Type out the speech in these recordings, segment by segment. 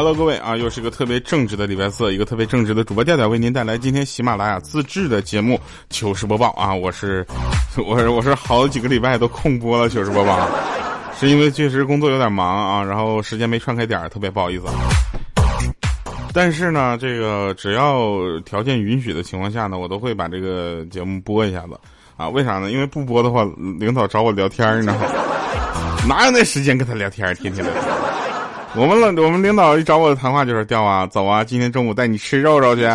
Hello，各位啊，又是一个特别正直的礼拜四，一个特别正直的主播调调为您带来今天喜马拉雅自制的节目糗事播报啊！我是，我是我是好几个礼拜都空播了糗事播报，是因为确实工作有点忙啊，然后时间没串开点特别不好意思。但是呢，这个只要条件允许的情况下呢，我都会把这个节目播一下子啊。为啥呢？因为不播的话，领导找我聊天呢，哪有那时间跟他聊天？天天的。我们领我们领导一找我的谈话就是调啊，走啊，今天中午带你吃肉肉去。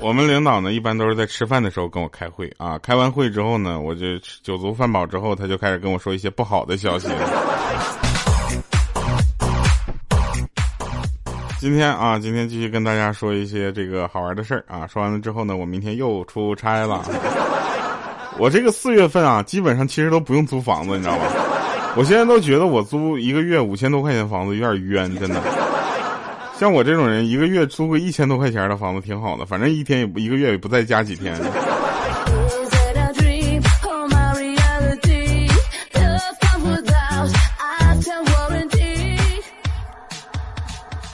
我们领导呢，一般都是在吃饭的时候跟我开会啊，开完会之后呢，我就酒足饭饱之后，他就开始跟我说一些不好的消息。今天啊，今天继续跟大家说一些这个好玩的事儿啊，说完了之后呢，我明天又出差了。我这个四月份啊，基本上其实都不用租房子，你知道吧？我现在都觉得我租一个月五千多块钱房子有点冤，真的。像我这种人，一个月租个一千多块钱的房子挺好的，反正一天也不一个月也不再加几天。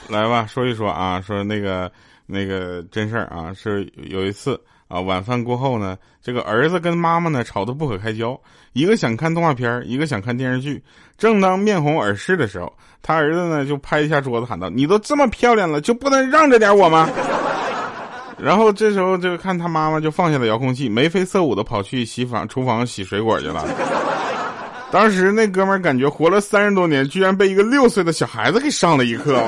来吧，说一说啊，说那个那个真事儿啊，是有一次。啊，晚饭过后呢，这个儿子跟妈妈呢吵得不可开交，一个想看动画片，一个想看电视剧。正当面红耳赤的时候，他儿子呢就拍一下桌子喊道：“你都这么漂亮了，就不能让着点我吗？” 然后这时候就看他妈妈就放下了遥控器，眉飞色舞的跑去洗房厨房洗水果去了。当时那哥们感觉活了三十多年，居然被一个六岁的小孩子给上了一课。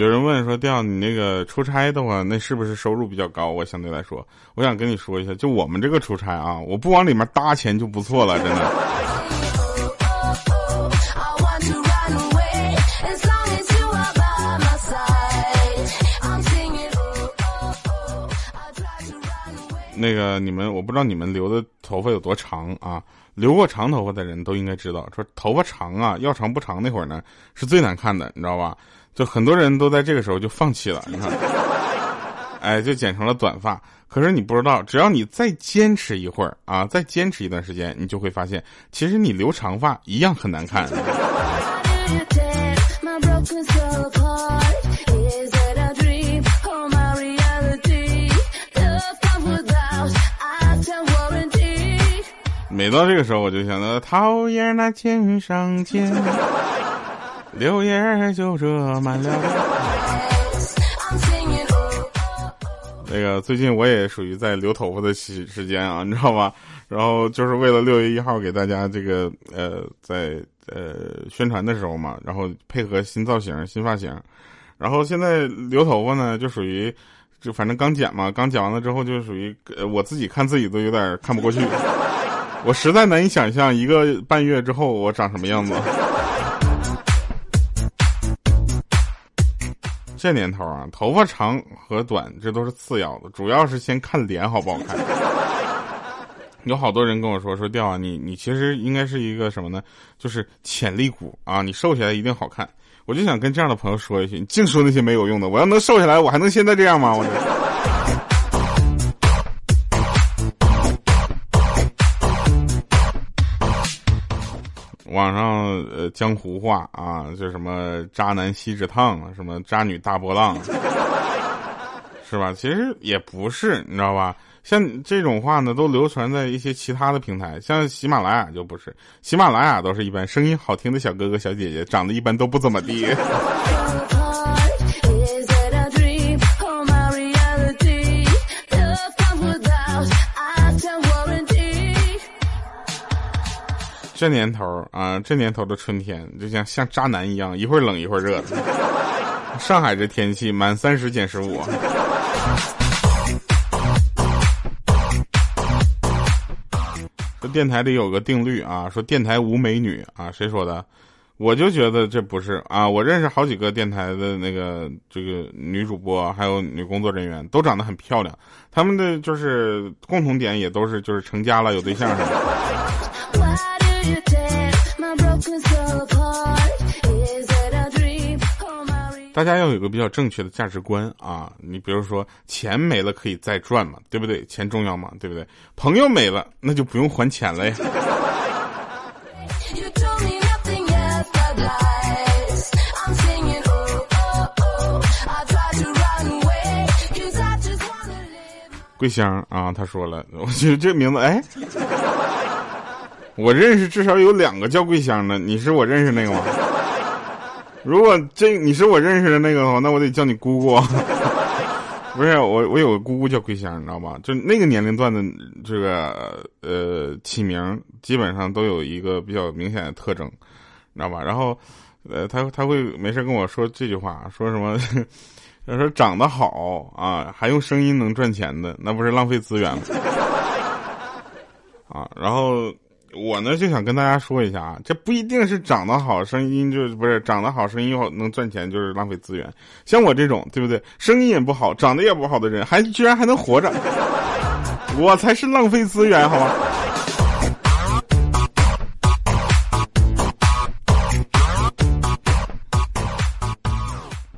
有人问说：“调你那个出差的话，那是不是收入比较高？”我相对来说，我想跟你说一下，就我们这个出差啊，我不往里面搭钱就不错了，真的。那个你们，我不知道你们留的头发有多长啊？留过长头发的人都应该知道，说头发长啊，要长不长那会儿呢，是最难看的，你知道吧？就很多人都在这个时候就放弃了，你看，哎，就剪成了短发。可是你不知道，只要你再坚持一会儿啊，再坚持一段时间，你就会发现，其实你留长发一样很难看。每到这个时候，我就想到讨厌那肩上肩。柳叶就这满了。那个最近我也属于在留头发的时时间啊，你知道吧？然后就是为了六月一号给大家这个呃在呃宣传的时候嘛，然后配合新造型、新发型，然后现在留头发呢就属于就反正刚剪嘛，刚剪完了之后就属于我自己看自己都有点看不过去，我实在难以想象一个半月之后我长什么样子。这年头啊，头发长和短这都是次要的，主要是先看脸好不好看。有好多人跟我说说调啊，你你其实应该是一个什么呢？就是潜力股啊，你瘦下来一定好看。我就想跟这样的朋友说一句，你净说那些没有用的。我要能瘦下来，我还能现在这样吗？我。网上呃江湖话啊，就什么渣男锡纸烫，什么渣女大波浪，是吧？其实也不是，你知道吧？像这种话呢，都流传在一些其他的平台，像喜马拉雅就不是，喜马拉雅都是一般声音好听的小哥哥小姐姐，长得一般都不怎么地。这年头啊，这年头的春天就像像渣男一样，一会儿冷一会儿热的。上海这天气，满三十减十五。说电台里有个定律啊，说电台无美女啊，谁说的？我就觉得这不是啊，我认识好几个电台的那个这个女主播，还有女工作人员，都长得很漂亮。他们的就是共同点也都是就是成家了，有对象什么的。大大家要有个比较正确的价值观啊。你比如说，钱没了可以再赚嘛，对不对？钱重要嘛，对不对？朋友没了，那就不用还钱了呀。桂香啊，他说了，我觉得这名字，哎，我认识至少有两个叫桂香的，你是我认识那个吗？如果这你是我认识的那个的话，那我得叫你姑姑。不是我，我有个姑姑叫桂香，你知道吧？就那个年龄段的这个呃起名，基本上都有一个比较明显的特征，你知道吧？然后呃，他他会没事跟我说这句话，说什么？要说长得好啊，还用声音能赚钱的，那不是浪费资源吗？啊，然后我呢就想跟大家说一下啊，这不一定是长得好，声音就不是长得好，声音又能赚钱就是浪费资源。像我这种，对不对？声音也不好，长得也不好的人，还居然还能活着，我才是浪费资源，好吗？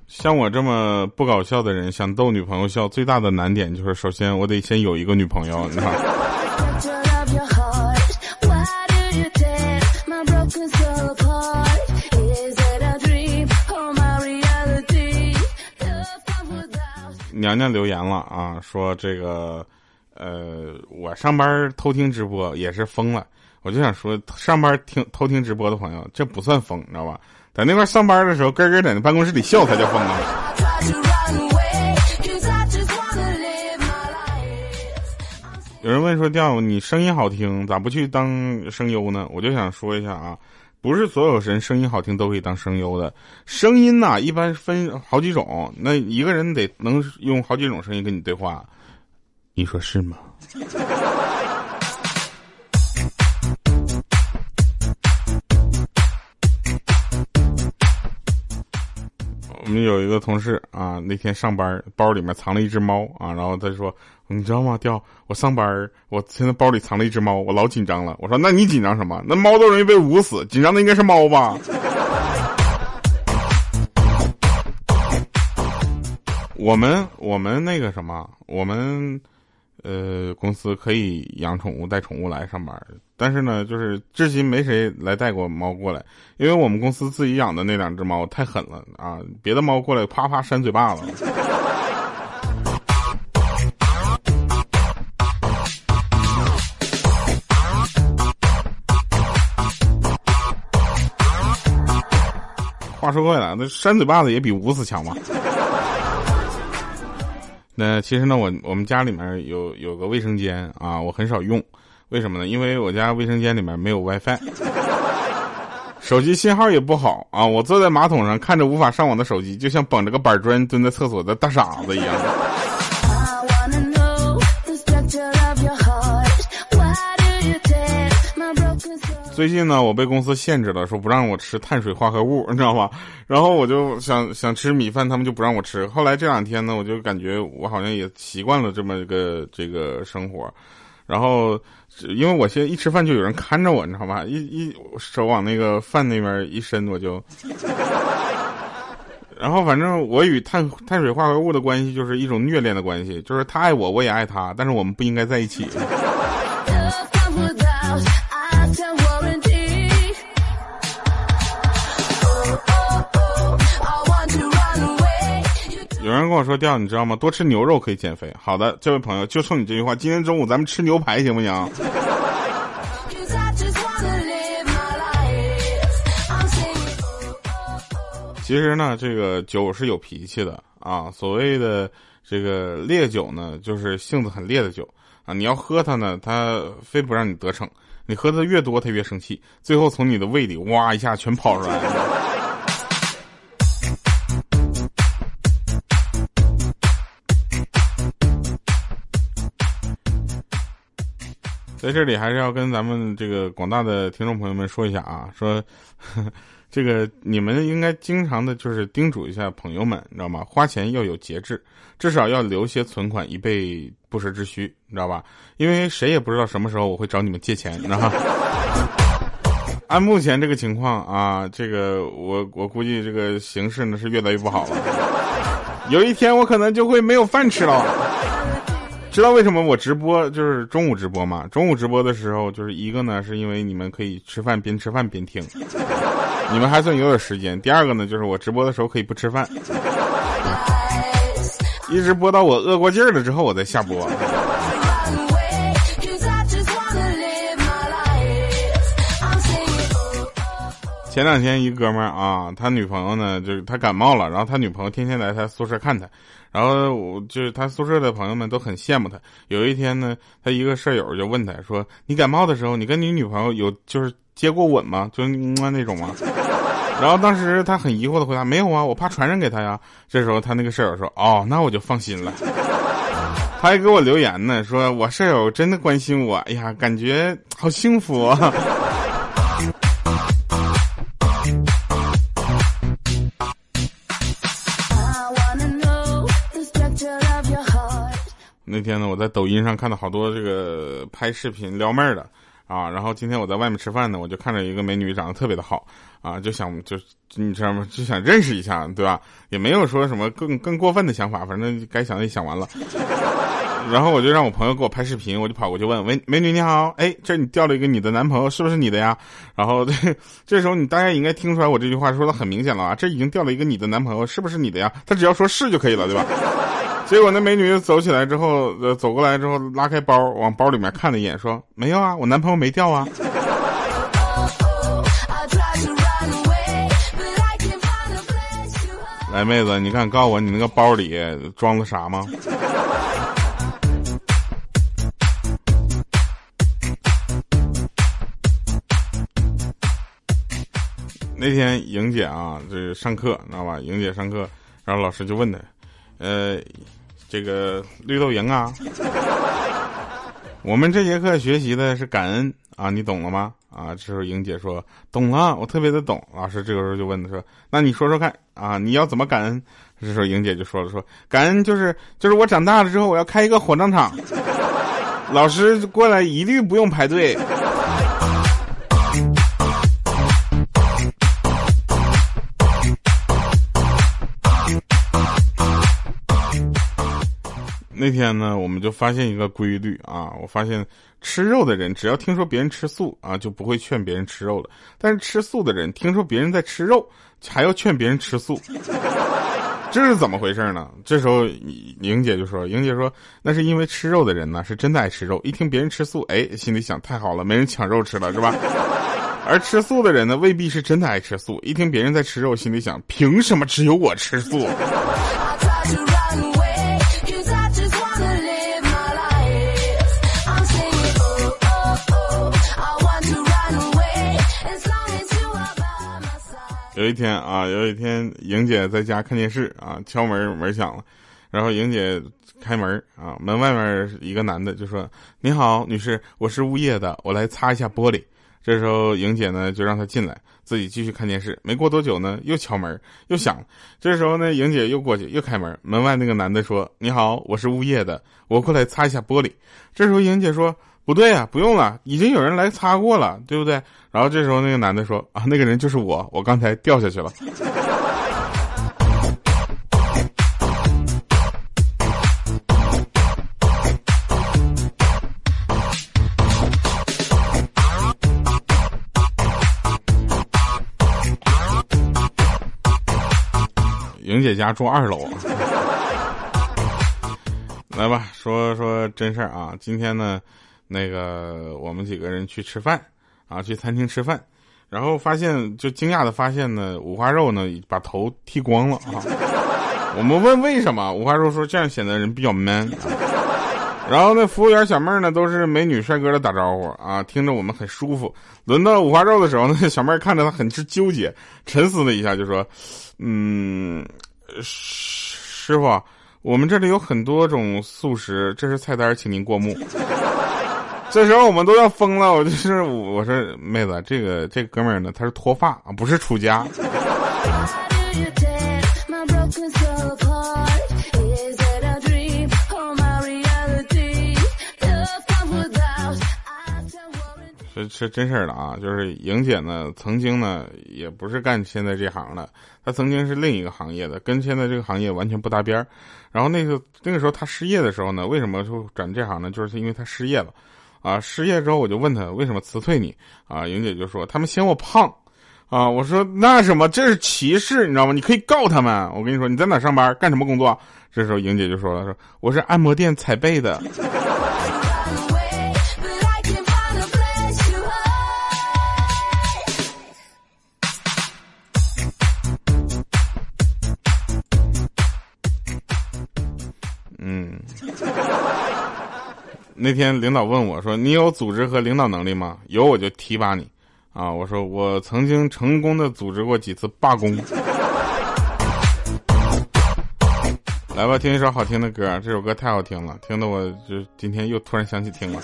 像我这么不搞笑的人，想逗女朋友笑，最大的难点就是，首先我得先有一个女朋友，你知道。娘娘留言了啊，说这个，呃，我上班偷听直播也是疯了，我就想说，上班听偷听直播的朋友，这不算疯，你知道吧？在那块上班的时候，咯咯在那办公室里笑，才叫疯啊！有人问说：“调你声音好听，咋不去当声优呢？”我就想说一下啊，不是所有人声音好听都可以当声优的。声音呐，一般分好几种，那一个人得能用好几种声音跟你对话，你说是吗？我们有一个同事啊，那天上班包里面藏了一只猫啊，然后他说：“你知道吗？调我上班，我现在包里藏了一只猫，我老紧张了。”我说：“那你紧张什么？那猫都容易被捂死，紧张的应该是猫吧？”我们我们那个什么，我们。呃，公司可以养宠物，带宠物来上班，但是呢，就是至今没谁来带过猫过来，因为我们公司自己养的那两只猫太狠了啊，别的猫过来啪啪扇嘴巴子。说过来，那扇嘴巴子也比捂死强吧？那其实呢，我我们家里面有有个卫生间啊，我很少用，为什么呢？因为我家卫生间里面没有 WiFi，手机信号也不好啊。我坐在马桶上看着无法上网的手机，就像绑着个板砖蹲在厕所的大傻子一样。最近呢，我被公司限制了，说不让我吃碳水化合物，你知道吗？然后我就想想吃米饭，他们就不让我吃。后来这两天呢，我就感觉我好像也习惯了这么一个这个生活。然后因为我现在一吃饭就有人看着我，你知道吧？一一手往那个饭那边一伸，我就。然后反正我与碳碳水化合物的关系就是一种虐恋的关系，就是他爱我，我也爱他，但是我们不应该在一起。有人跟我说：“调，你知道吗？多吃牛肉可以减肥。”好的，这位朋友，就冲你这句话，今天中午咱们吃牛排行不行？其实呢，这个酒是有脾气的啊。所谓的这个烈酒呢，就是性子很烈的酒啊。你要喝它呢，它非不让你得逞。你喝的越多，它越生气，最后从你的胃里哇一下全跑出来了。在这里还是要跟咱们这个广大的听众朋友们说一下啊，说 这个你们应该经常的就是叮嘱一下朋友们，你知道吗？花钱要有节制，至少要留些存款以备不时之需，你知道吧？因为谁也不知道什么时候我会找你们借钱，你知道吗？按目前这个情况啊，这个我我估计这个形势呢是越来越不好了。有一天我可能就会没有饭吃了。知道为什么我直播就是中午直播吗？中午直播的时候，就是一个呢，是因为你们可以吃饭边吃饭边听，你们还算有点时间。第二个呢，就是我直播的时候可以不吃饭，一直播到我饿过劲儿了之后，我再下播。前两天一哥们儿啊，他女朋友呢，就是他感冒了，然后他女朋友天天来他宿舍看他，然后我就是他宿舍的朋友们都很羡慕他。有一天呢，他一个舍友就问他说：“你感冒的时候，你跟你女朋友有就是接过吻吗？就是那种吗？”然后当时他很疑惑的回答：“没有啊，我怕传染给他呀。”这时候他那个舍友说：“哦，那我就放心了。”他还给我留言呢，说我舍友真的关心我，哎呀，感觉好幸福啊。那天呢，我在抖音上看到好多这个拍视频撩妹的啊，然后今天我在外面吃饭呢，我就看着一个美女长得特别的好啊，就想就你知道吗？就想认识一下，对吧？也没有说什么更更过分的想法，反正该想的也想完了。然后我就让我朋友给我拍视频，我就跑过去问：“喂，美女你好，哎，这你掉了一个你的男朋友，是不是你的呀？”然后这这时候你大家应该听出来，我这句话说的很明显了啊，这已经掉了一个你的男朋友，是不是你的呀？他只要说是就可以了，对吧？结果那美女走起来之后，呃，走过来之后拉开包，往包里面看了一眼，说：“没有啊，我男朋友没掉啊。”来，妹子，你敢告诉我你那个包里装的啥吗？那天莹姐啊，这上课知道吧？莹姐上课，然后老师就问她，呃。这个绿豆蝇啊，我们这节课学习的是感恩啊，你懂了吗？啊，这时候莹姐说懂了，我特别的懂。老师这个时候就问她说，那你说说看啊，你要怎么感恩？这时候莹姐就说了说，感恩就是就是我长大了之后我要开一个火葬场，老师过来一律不用排队。那天呢，我们就发现一个规律啊，我发现吃肉的人只要听说别人吃素啊，就不会劝别人吃肉了；但是吃素的人听说别人在吃肉，还要劝别人吃素，这是怎么回事呢？这时候莹姐就说：“莹姐说，那是因为吃肉的人呢是真的爱吃肉，一听别人吃素，哎，心里想太好了，没人抢肉吃了，是吧？而吃素的人呢，未必是真的爱吃素，一听别人在吃肉，心里想凭什么只有我吃素？”有一天啊，有一天，莹姐在家看电视啊，敲门，门响了，然后莹姐开门啊，门外面一个男的就说：“你好，女士，我是物业的，我来擦一下玻璃。”这时候莹姐呢就让他进来，自己继续看电视。没过多久呢，又敲门，又响了。这时候呢，莹姐又过去，又开门，门外那个男的说：“你好，我是物业的，我过来擦一下玻璃。”这时候莹姐说。不对呀，不用了，已经有人来擦过了，对不对？然后这时候那个男的说：“啊，那个人就是我，我刚才掉下去了。”莹姐家住二楼。来吧，说说真事儿啊！今天呢。那个我们几个人去吃饭啊，去餐厅吃饭，然后发现就惊讶的发现呢，五花肉呢把头剃光了啊。我们问为什么，五花肉说这样显得人比较 man。然后那服务员小妹儿呢都是美女帅哥的打招呼啊，听着我们很舒服。轮到五花肉的时候呢，小妹儿看着他很是纠结，沉思了一下就说：“嗯，师傅，我们这里有很多种素食，这是菜单，请您过目。”这时候我们都要疯了，我就是我说妹子，这个这哥们儿呢，他是脱发啊，不是出家。这是真事儿了啊！就是莹姐呢，曾经呢也不是干现在这行的，她曾经是另一个行业的，跟现在这个行业完全不搭边儿。然后那个那个时候她失业的时候呢，为什么就转这行呢？就是因为她失业了，啊，失业之后我就问他为什么辞退你啊？莹姐就说他们嫌我胖，啊，我说那什么这是歧视，你知道吗？你可以告他们。我跟你说你在哪上班干什么工作？这时候莹姐就说了说我是按摩店踩背的。那天领导问我说：“你有组织和领导能力吗？有我就提拔你。”啊，我说我曾经成功的组织过几次罢工。来吧，听一首好听的歌，这首歌太好听了，听得我就今天又突然想起听了。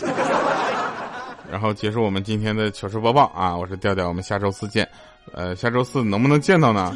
然后结束我们今天的糗事播报啊！我是调调，我们下周四见。呃，下周四能不能见到呢？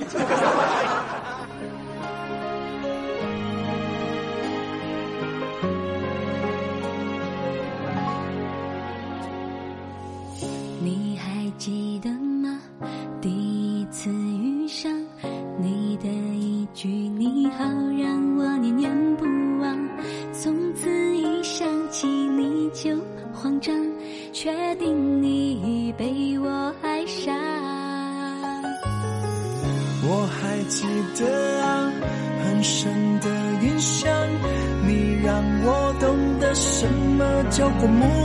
么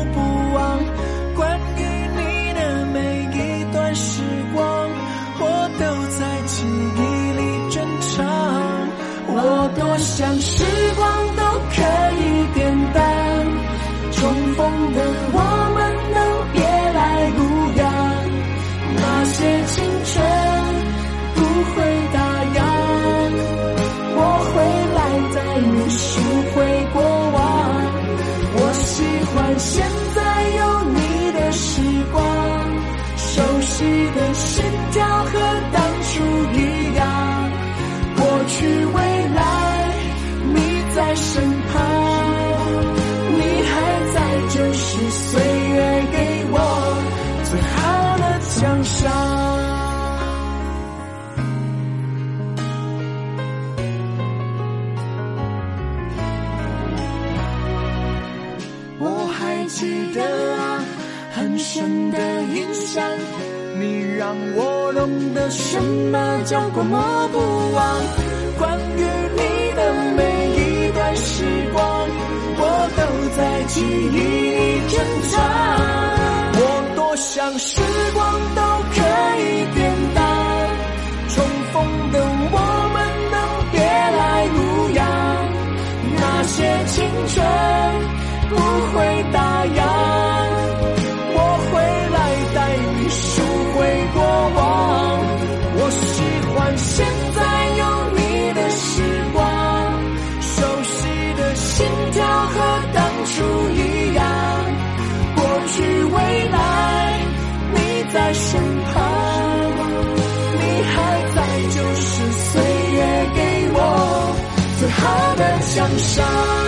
身旁，你还在，就是岁月给我最好的奖赏。我还记得啊，很深的印象，你让我懂得什么叫过目不忘。在记忆里珍藏。江山